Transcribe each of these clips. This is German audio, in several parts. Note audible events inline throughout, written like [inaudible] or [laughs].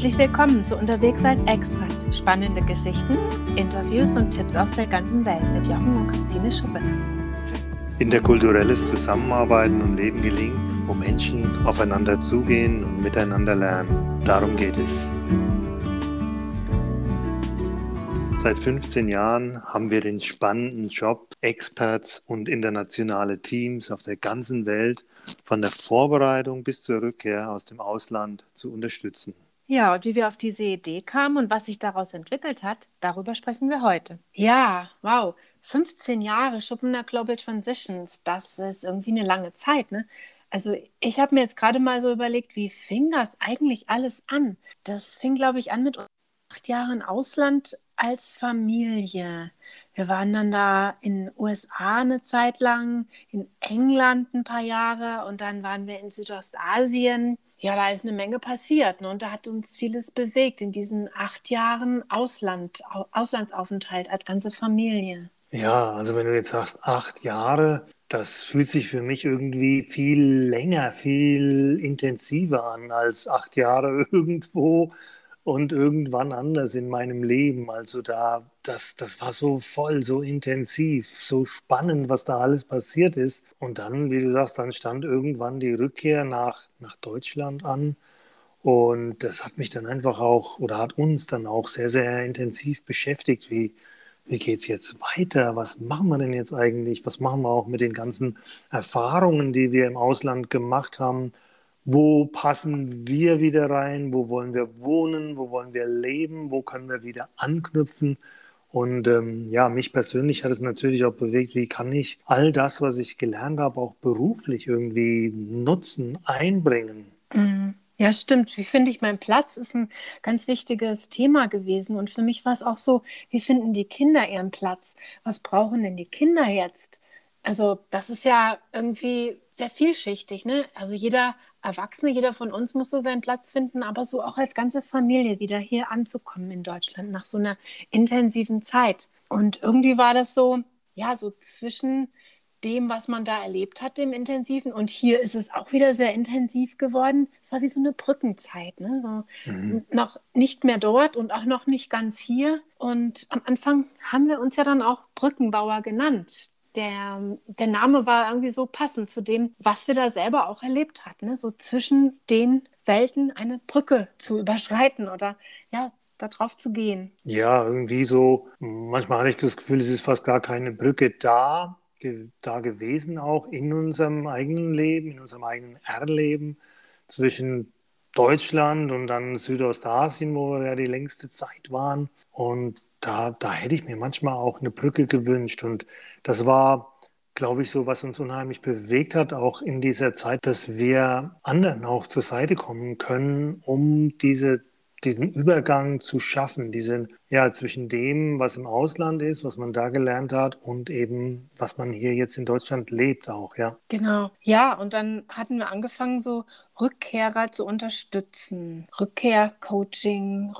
Herzlich willkommen zu Unterwegs als Expert. Spannende Geschichten, Interviews und Tipps aus der ganzen Welt mit Jochen und Christine Schuppe. Interkulturelles Zusammenarbeiten und Leben gelingt, wo Menschen aufeinander zugehen und miteinander lernen. Darum geht es. Seit 15 Jahren haben wir den spannenden Job, Experts und internationale Teams auf der ganzen Welt von der Vorbereitung bis zur Rückkehr aus dem Ausland zu unterstützen. Ja, und wie wir auf diese Idee kamen und was sich daraus entwickelt hat, darüber sprechen wir heute. Ja, wow. 15 Jahre Schuppener Global Transitions, das ist irgendwie eine lange Zeit, ne? Also ich habe mir jetzt gerade mal so überlegt, wie fing das eigentlich alles an? Das fing, glaube ich, an mit acht Jahren Ausland als Familie. Wir waren dann da in den USA eine Zeit lang, in England ein paar Jahre und dann waren wir in Südostasien. Ja, da ist eine Menge passiert ne? und da hat uns vieles bewegt in diesen acht Jahren Ausland, Auslandsaufenthalt als ganze Familie. Ja, also wenn du jetzt sagst acht Jahre, das fühlt sich für mich irgendwie viel länger, viel intensiver an als acht Jahre [laughs] irgendwo und irgendwann anders in meinem Leben. Also da, das, das war so voll, so intensiv, so spannend, was da alles passiert ist. Und dann, wie du sagst, dann stand irgendwann die Rückkehr nach, nach Deutschland an. Und das hat mich dann einfach auch oder hat uns dann auch sehr, sehr intensiv beschäftigt. Wie, wie geht es jetzt weiter? Was machen wir denn jetzt eigentlich? Was machen wir auch mit den ganzen Erfahrungen, die wir im Ausland gemacht haben? Wo passen wir wieder rein, wo wollen wir wohnen, wo wollen wir leben, wo können wir wieder anknüpfen. Und ähm, ja, mich persönlich hat es natürlich auch bewegt, wie kann ich all das, was ich gelernt habe, auch beruflich irgendwie nutzen, einbringen. Mhm. Ja, stimmt. Wie finde ich meinen Platz, ist ein ganz wichtiges Thema gewesen. Und für mich war es auch so, wie finden die Kinder ihren Platz? Was brauchen denn die Kinder jetzt? Also das ist ja irgendwie sehr vielschichtig. Ne? Also jeder Erwachsene, jeder von uns musste seinen Platz finden, aber so auch als ganze Familie wieder hier anzukommen in Deutschland nach so einer intensiven Zeit. Und irgendwie war das so, ja, so zwischen dem, was man da erlebt hat, dem Intensiven. Und hier ist es auch wieder sehr intensiv geworden. Es war wie so eine Brückenzeit. Ne? So mhm. Noch nicht mehr dort und auch noch nicht ganz hier. Und am Anfang haben wir uns ja dann auch Brückenbauer genannt der, der Name war irgendwie so passend zu dem, was wir da selber auch erlebt hatten. Ne? So zwischen den Welten eine Brücke zu überschreiten oder ja, da drauf zu gehen. Ja, irgendwie so, manchmal hatte ich das Gefühl, es ist fast gar keine Brücke da, da gewesen, auch in unserem eigenen Leben, in unserem eigenen Erleben zwischen Deutschland und dann Südostasien, wo wir ja die längste Zeit waren. Und da, da hätte ich mir manchmal auch eine Brücke gewünscht. Und das war, glaube ich, so, was uns unheimlich bewegt hat, auch in dieser Zeit, dass wir anderen auch zur Seite kommen können, um diese, diesen Übergang zu schaffen, diesen, ja, zwischen dem, was im Ausland ist, was man da gelernt hat und eben, was man hier jetzt in Deutschland lebt auch, ja. Genau. Ja, und dann hatten wir angefangen, so Rückkehrer zu unterstützen. Rückkehr-Coaching,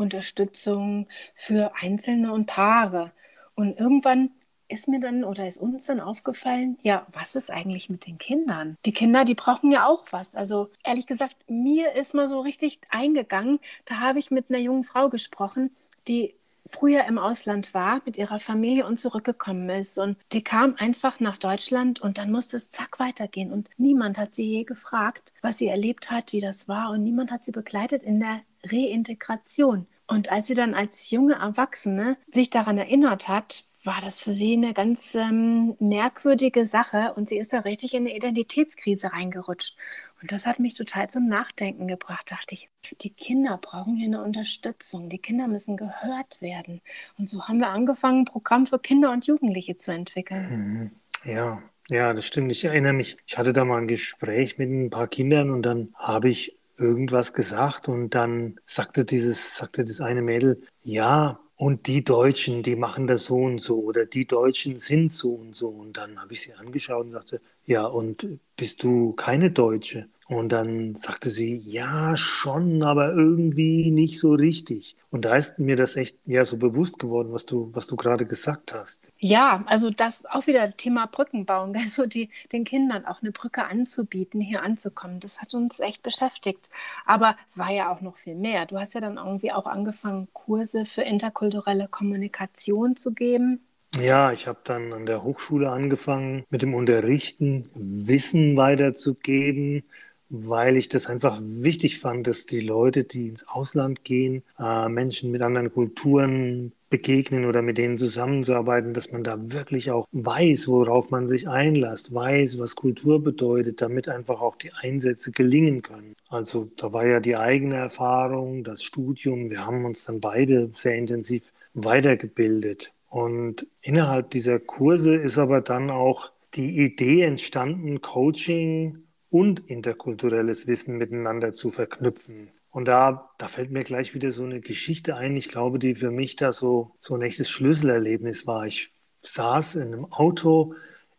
Rückkehr-Unterstützung für Einzelne und Paare. Und irgendwann ist mir dann oder ist uns dann aufgefallen, ja, was ist eigentlich mit den Kindern? Die Kinder, die brauchen ja auch was. Also ehrlich gesagt, mir ist mal so richtig eingegangen, da habe ich mit einer jungen Frau gesprochen, die früher im Ausland war mit ihrer Familie und zurückgekommen ist. Und die kam einfach nach Deutschland und dann musste es zack weitergehen. Und niemand hat sie je gefragt, was sie erlebt hat, wie das war. Und niemand hat sie begleitet in der Reintegration. Und als sie dann als junge Erwachsene sich daran erinnert hat, war das für sie eine ganz ähm, merkwürdige Sache und sie ist da richtig in eine Identitätskrise reingerutscht. Und das hat mich total zum Nachdenken gebracht. Dachte ich, die Kinder brauchen hier eine Unterstützung. Die Kinder müssen gehört werden. Und so haben wir angefangen, ein Programm für Kinder und Jugendliche zu entwickeln. Mhm. Ja, ja, das stimmt. Ich erinnere mich, ich hatte da mal ein Gespräch mit ein paar Kindern und dann habe ich irgendwas gesagt und dann sagte dieses, sagte das eine Mädel, ja, und die Deutschen, die machen das so und so oder die Deutschen sind so und so. Und dann habe ich sie angeschaut und sagte, ja, und bist du keine Deutsche? Und dann sagte sie, ja, schon, aber irgendwie nicht so richtig. Und da ist mir das echt ja so bewusst geworden, was du, was du gerade gesagt hast. Ja, also das auch wieder Thema Brücken bauen, [laughs] also die, den Kindern auch eine Brücke anzubieten, hier anzukommen. Das hat uns echt beschäftigt. Aber es war ja auch noch viel mehr. Du hast ja dann irgendwie auch angefangen, Kurse für interkulturelle Kommunikation zu geben. Ja, ich habe dann an der Hochschule angefangen, mit dem Unterrichten Wissen weiterzugeben, weil ich das einfach wichtig fand, dass die Leute, die ins Ausland gehen, äh, Menschen mit anderen Kulturen begegnen oder mit denen zusammenzuarbeiten, dass man da wirklich auch weiß, worauf man sich einlässt, weiß, was Kultur bedeutet, damit einfach auch die Einsätze gelingen können. Also da war ja die eigene Erfahrung, das Studium, wir haben uns dann beide sehr intensiv weitergebildet. Und innerhalb dieser Kurse ist aber dann auch die Idee entstanden, Coaching und interkulturelles Wissen miteinander zu verknüpfen. Und da, da fällt mir gleich wieder so eine Geschichte ein, ich glaube, die für mich da so, so ein echtes Schlüsselerlebnis war. Ich saß in einem Auto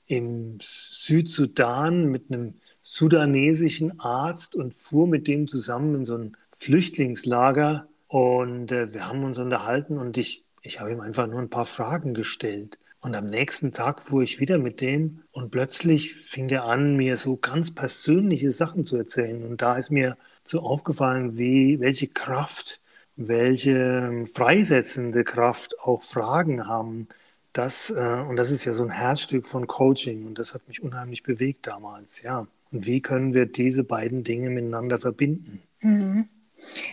im Südsudan mit einem sudanesischen Arzt und fuhr mit dem zusammen in so ein Flüchtlingslager. Und äh, wir haben uns unterhalten und ich, ich habe ihm einfach nur ein paar Fragen gestellt. Und am nächsten Tag fuhr ich wieder mit dem und plötzlich fing er an, mir so ganz persönliche Sachen zu erzählen. Und da ist mir so aufgefallen, wie, welche Kraft, welche freisetzende Kraft auch Fragen haben. Das, äh, und das ist ja so ein Herzstück von Coaching und das hat mich unheimlich bewegt damals, ja. Und wie können wir diese beiden Dinge miteinander verbinden? Mhm.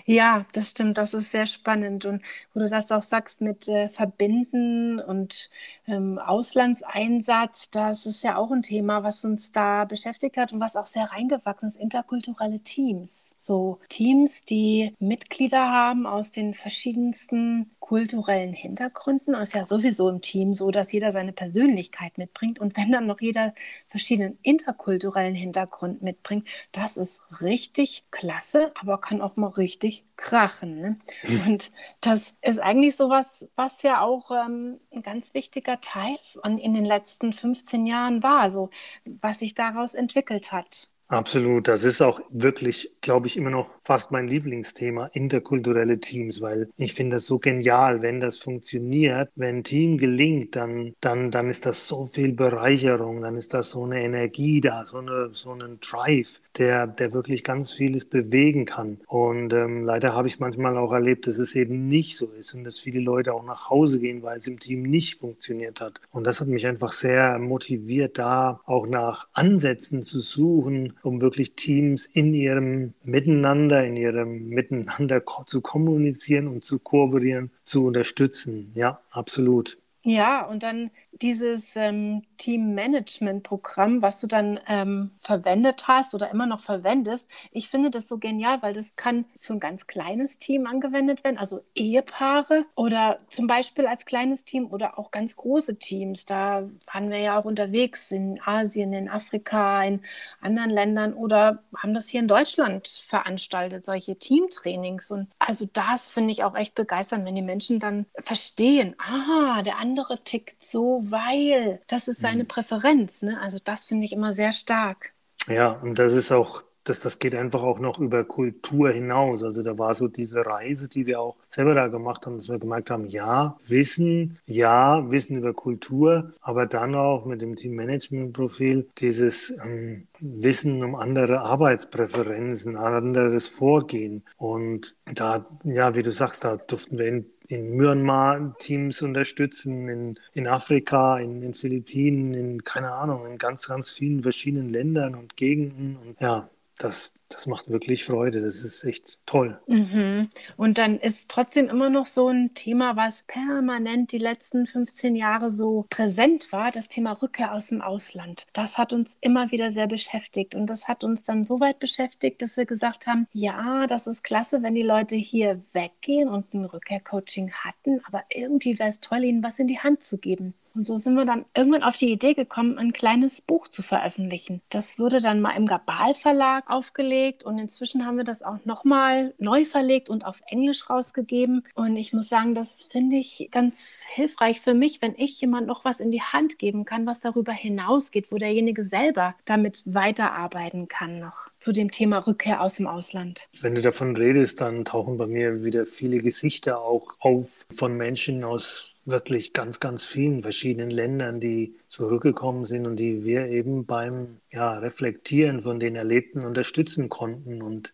Ja, das stimmt, das ist sehr spannend. Und wo du das auch sagst mit äh, Verbinden und ähm, Auslandseinsatz, das ist ja auch ein Thema, was uns da beschäftigt hat und was auch sehr reingewachsen ist, interkulturelle Teams. So Teams, die Mitglieder haben aus den verschiedensten kulturellen Hintergründen. Das ist ja sowieso im Team so, dass jeder seine Persönlichkeit mitbringt. Und wenn dann noch jeder verschiedenen interkulturellen Hintergrund mitbringt, das ist richtig klasse, aber kann auch mal richtig krachen. Ne? [laughs] Und das ist eigentlich sowas, was ja auch ähm, ein ganz wichtiger Teil in den letzten 15 Jahren war, so was sich daraus entwickelt hat. Absolut. Das ist auch wirklich, glaube ich, immer noch fast mein Lieblingsthema, interkulturelle Teams, weil ich finde das so genial, wenn das funktioniert, wenn ein Team gelingt, dann, dann, dann ist das so viel Bereicherung, dann ist das so eine Energie da, so, eine, so einen Drive, der, der wirklich ganz vieles bewegen kann. Und ähm, leider habe ich manchmal auch erlebt, dass es eben nicht so ist und dass viele Leute auch nach Hause gehen, weil es im Team nicht funktioniert hat. Und das hat mich einfach sehr motiviert, da auch nach Ansätzen zu suchen, um wirklich Teams in ihrem Miteinander, in ihrem Miteinander zu kommunizieren und zu kooperieren, zu unterstützen. Ja, absolut. Ja, und dann dieses ähm, Team-Management-Programm, was du dann ähm, verwendet hast oder immer noch verwendest, ich finde das so genial, weil das kann für ein ganz kleines Team angewendet werden, also Ehepaare oder zum Beispiel als kleines Team oder auch ganz große Teams. Da waren wir ja auch unterwegs in Asien, in Afrika, in anderen Ländern oder haben das hier in Deutschland veranstaltet, solche Teamtrainings. Und also das finde ich auch echt begeisternd, wenn die Menschen dann verstehen, ah, der andere tickt so, weil das ist seine mhm. Präferenz. Ne? Also das finde ich immer sehr stark. Ja, und das ist auch das, das geht einfach auch noch über Kultur hinaus. Also da war so diese Reise, die wir auch selber da gemacht haben, dass wir gemerkt haben, ja, Wissen, ja, Wissen über Kultur, aber dann auch mit dem Teammanagement-Profil dieses ähm, Wissen um andere Arbeitspräferenzen, anderes Vorgehen. Und da, ja, wie du sagst, da durften wir in in Myanmar Teams unterstützen, in, in Afrika, in den Philippinen, in, keine Ahnung, in ganz, ganz vielen verschiedenen Ländern und Gegenden. Und ja, das, das macht wirklich Freude. Das ist echt toll. Mhm. Und dann ist trotzdem immer noch so ein Thema, was permanent die letzten 15 Jahre so präsent war, das Thema Rückkehr aus dem Ausland. Das hat uns immer wieder sehr beschäftigt. Und das hat uns dann so weit beschäftigt, dass wir gesagt haben, ja, das ist klasse, wenn die Leute hier weggehen und ein Rückkehrcoaching hatten, aber irgendwie wäre es toll, ihnen was in die Hand zu geben. Und so sind wir dann irgendwann auf die Idee gekommen, ein kleines Buch zu veröffentlichen. Das wurde dann mal im Gabal Verlag aufgelegt und inzwischen haben wir das auch nochmal neu verlegt und auf Englisch rausgegeben. Und ich muss sagen, das finde ich ganz hilfreich für mich, wenn ich jemand noch was in die Hand geben kann, was darüber hinausgeht, wo derjenige selber damit weiterarbeiten kann noch zu dem Thema Rückkehr aus dem Ausland. Wenn du davon redest, dann tauchen bei mir wieder viele Gesichter auch auf von Menschen aus wirklich ganz, ganz vielen verschiedenen Ländern, die zurückgekommen sind und die wir eben beim ja, Reflektieren von den Erlebten unterstützen konnten. Und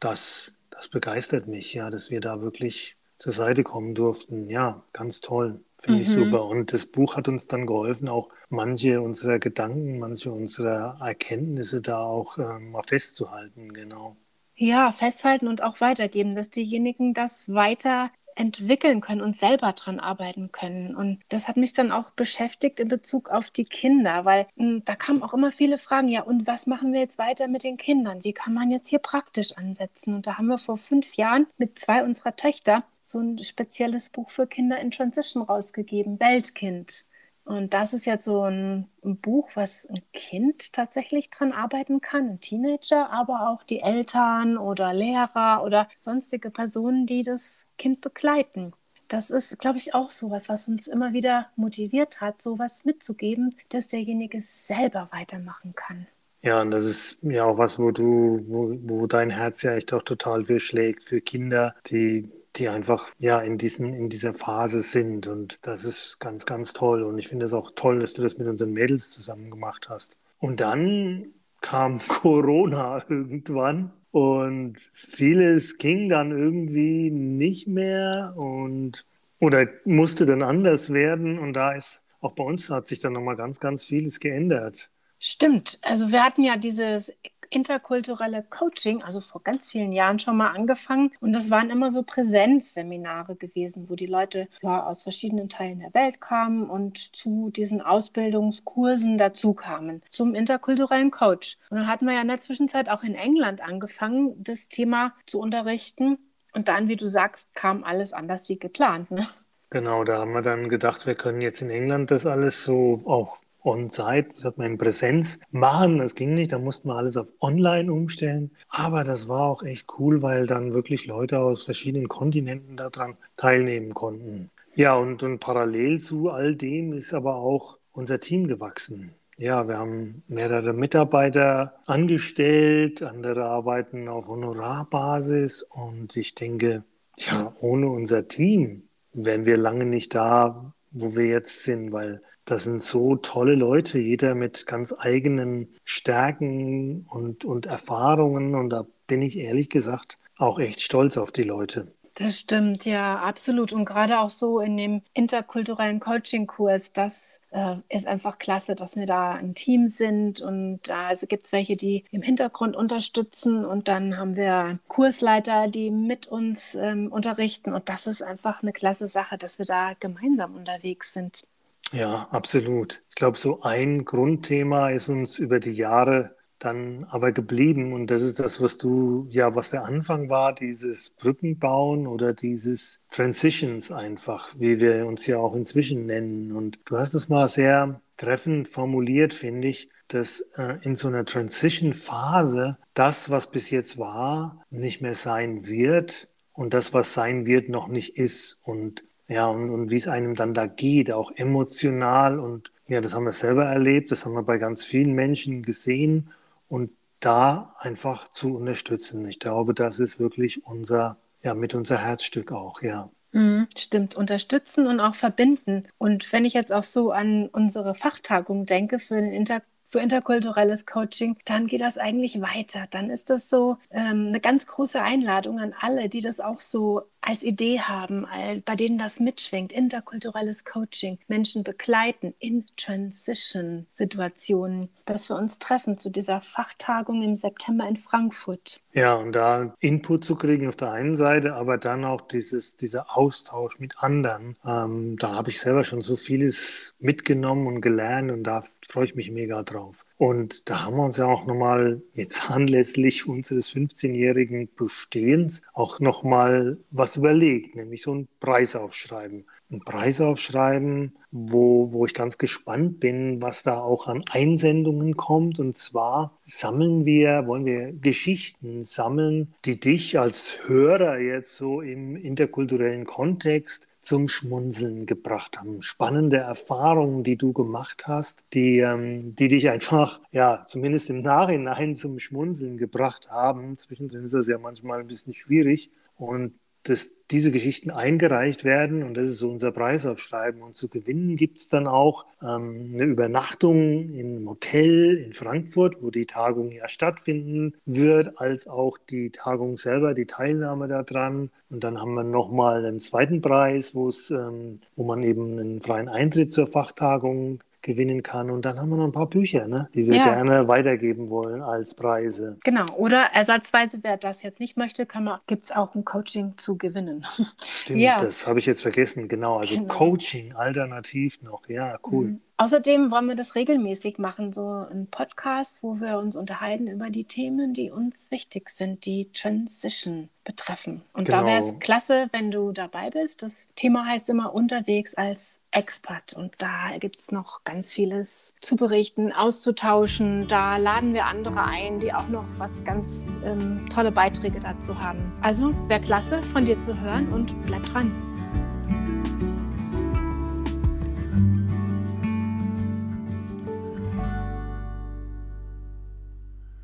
das, das begeistert mich, ja, dass wir da wirklich zur Seite kommen durften. Ja, ganz toll. Finde mhm. ich super. Und das Buch hat uns dann geholfen, auch manche unserer Gedanken, manche unserer Erkenntnisse da auch äh, mal festzuhalten, genau. Ja, festhalten und auch weitergeben, dass diejenigen das weiter entwickeln können und selber dran arbeiten können. Und das hat mich dann auch beschäftigt in Bezug auf die Kinder, weil mh, hm, da kamen auch immer viele Fragen, ja, und was machen wir jetzt weiter mit den Kindern? Wie kann man jetzt hier praktisch ansetzen? Und da haben wir vor fünf Jahren mit zwei unserer Töchter so ein spezielles Buch für Kinder in Transition rausgegeben, Weltkind. Und das ist jetzt so ein, ein, Buch, was ein Kind tatsächlich dran arbeiten kann, ein Teenager, aber auch die Eltern oder Lehrer oder sonstige Personen, die das Kind begleiten. Das ist, glaube ich, auch sowas, was uns immer wieder motiviert hat, sowas mitzugeben, dass derjenige selber weitermachen kann. Ja, und das ist ja auch was, wo du, wo, wo dein Herz ja echt auch total für schlägt, für Kinder, die die einfach ja in, diesen, in dieser Phase sind. Und das ist ganz, ganz toll. Und ich finde es auch toll, dass du das mit unseren Mädels zusammen gemacht hast. Und dann kam [laughs] Corona irgendwann und vieles ging dann irgendwie nicht mehr und oder musste dann anders werden. Und da ist auch bei uns hat sich dann nochmal ganz, ganz vieles geändert. Stimmt. Also wir hatten ja dieses interkulturelle Coaching, also vor ganz vielen Jahren schon mal angefangen. Und das waren immer so Präsenzseminare gewesen, wo die Leute ja, aus verschiedenen Teilen der Welt kamen und zu diesen Ausbildungskursen dazu kamen, zum interkulturellen Coach. Und dann hatten wir ja in der Zwischenzeit auch in England angefangen, das Thema zu unterrichten. Und dann, wie du sagst, kam alles anders wie geplant. Ne? Genau, da haben wir dann gedacht, wir können jetzt in England das alles so auch on-site, wie sagt man, in Präsenz machen. Das ging nicht, da mussten wir alles auf online umstellen. Aber das war auch echt cool, weil dann wirklich Leute aus verschiedenen Kontinenten daran teilnehmen konnten. Ja, und, und parallel zu all dem ist aber auch unser Team gewachsen. Ja, wir haben mehrere Mitarbeiter angestellt, andere arbeiten auf Honorarbasis und ich denke, ja, ohne unser Team wären wir lange nicht da, wo wir jetzt sind, weil das sind so tolle Leute, jeder mit ganz eigenen Stärken und, und Erfahrungen. Und da bin ich ehrlich gesagt auch echt stolz auf die Leute. Das stimmt, ja, absolut. Und gerade auch so in dem interkulturellen Coaching-Kurs, das äh, ist einfach klasse, dass wir da ein Team sind. Und da also gibt es welche, die im Hintergrund unterstützen. Und dann haben wir Kursleiter, die mit uns ähm, unterrichten. Und das ist einfach eine klasse Sache, dass wir da gemeinsam unterwegs sind. Ja, absolut. Ich glaube, so ein Grundthema ist uns über die Jahre dann aber geblieben. Und das ist das, was du, ja, was der Anfang war, dieses Brückenbauen oder dieses Transitions einfach, wie wir uns ja auch inzwischen nennen. Und du hast es mal sehr treffend formuliert, finde ich, dass äh, in so einer Transition-Phase das, was bis jetzt war, nicht mehr sein wird und das, was sein wird, noch nicht ist. Und ja, und, und wie es einem dann da geht, auch emotional. Und ja, das haben wir selber erlebt, das haben wir bei ganz vielen Menschen gesehen. Und da einfach zu unterstützen. Ich glaube, das ist wirklich unser, ja, mit unser Herzstück auch, ja. Mhm, stimmt, unterstützen und auch verbinden. Und wenn ich jetzt auch so an unsere Fachtagung denke für den Inter für interkulturelles Coaching, dann geht das eigentlich weiter. Dann ist das so ähm, eine ganz große Einladung an alle, die das auch so als Idee haben, bei denen das mitschwingt, interkulturelles Coaching, Menschen begleiten in Transition-Situationen, dass wir uns treffen zu dieser Fachtagung im September in Frankfurt. Ja, und da Input zu kriegen auf der einen Seite, aber dann auch dieses, dieser Austausch mit anderen. Ähm, da habe ich selber schon so vieles mitgenommen und gelernt und da freue ich mich mega drauf. Und da haben wir uns ja auch nochmal jetzt anlässlich unseres 15-jährigen Bestehens auch nochmal was überlegt, nämlich so einen Preis aufschreiben. Einen Preis aufschreiben, wo, wo ich ganz gespannt bin, was da auch an Einsendungen kommt. Und zwar sammeln wir, wollen wir Geschichten sammeln, die dich als Hörer jetzt so im interkulturellen Kontext zum Schmunzeln gebracht haben. Spannende Erfahrungen, die du gemacht hast, die, ähm, die dich einfach, ja, zumindest im Nachhinein zum Schmunzeln gebracht haben. Zwischendrin ist das ja manchmal ein bisschen schwierig. Und dass diese Geschichten eingereicht werden und das ist so unser Preisaufschreiben. Und zu gewinnen gibt es dann auch ähm, eine Übernachtung einem Hotel in Frankfurt, wo die Tagung ja stattfinden wird, als auch die Tagung selber, die Teilnahme daran. Und dann haben wir nochmal einen zweiten Preis, wo ähm, wo man eben einen freien Eintritt zur Fachtagung gewinnen kann. Und dann haben wir noch ein paar Bücher, ne, die wir ja. gerne weitergeben wollen als Preise. Genau. Oder ersatzweise, wer das jetzt nicht möchte, gibt es auch ein Coaching zu gewinnen. Stimmt, [laughs] ja. das habe ich jetzt vergessen. Genau. Also genau. Coaching alternativ noch. Ja, cool. Mhm. Außerdem wollen wir das regelmäßig machen, so ein Podcast, wo wir uns unterhalten über die Themen, die uns wichtig sind, die Transition betreffen. Und genau. da wäre es klasse, wenn du dabei bist. Das Thema heißt immer unterwegs als Expert. Und da gibt es noch ganz vieles zu berichten, auszutauschen. Da laden wir andere ein, die auch noch was ganz ähm, tolle Beiträge dazu haben. Also wäre klasse, von dir zu hören und bleib dran.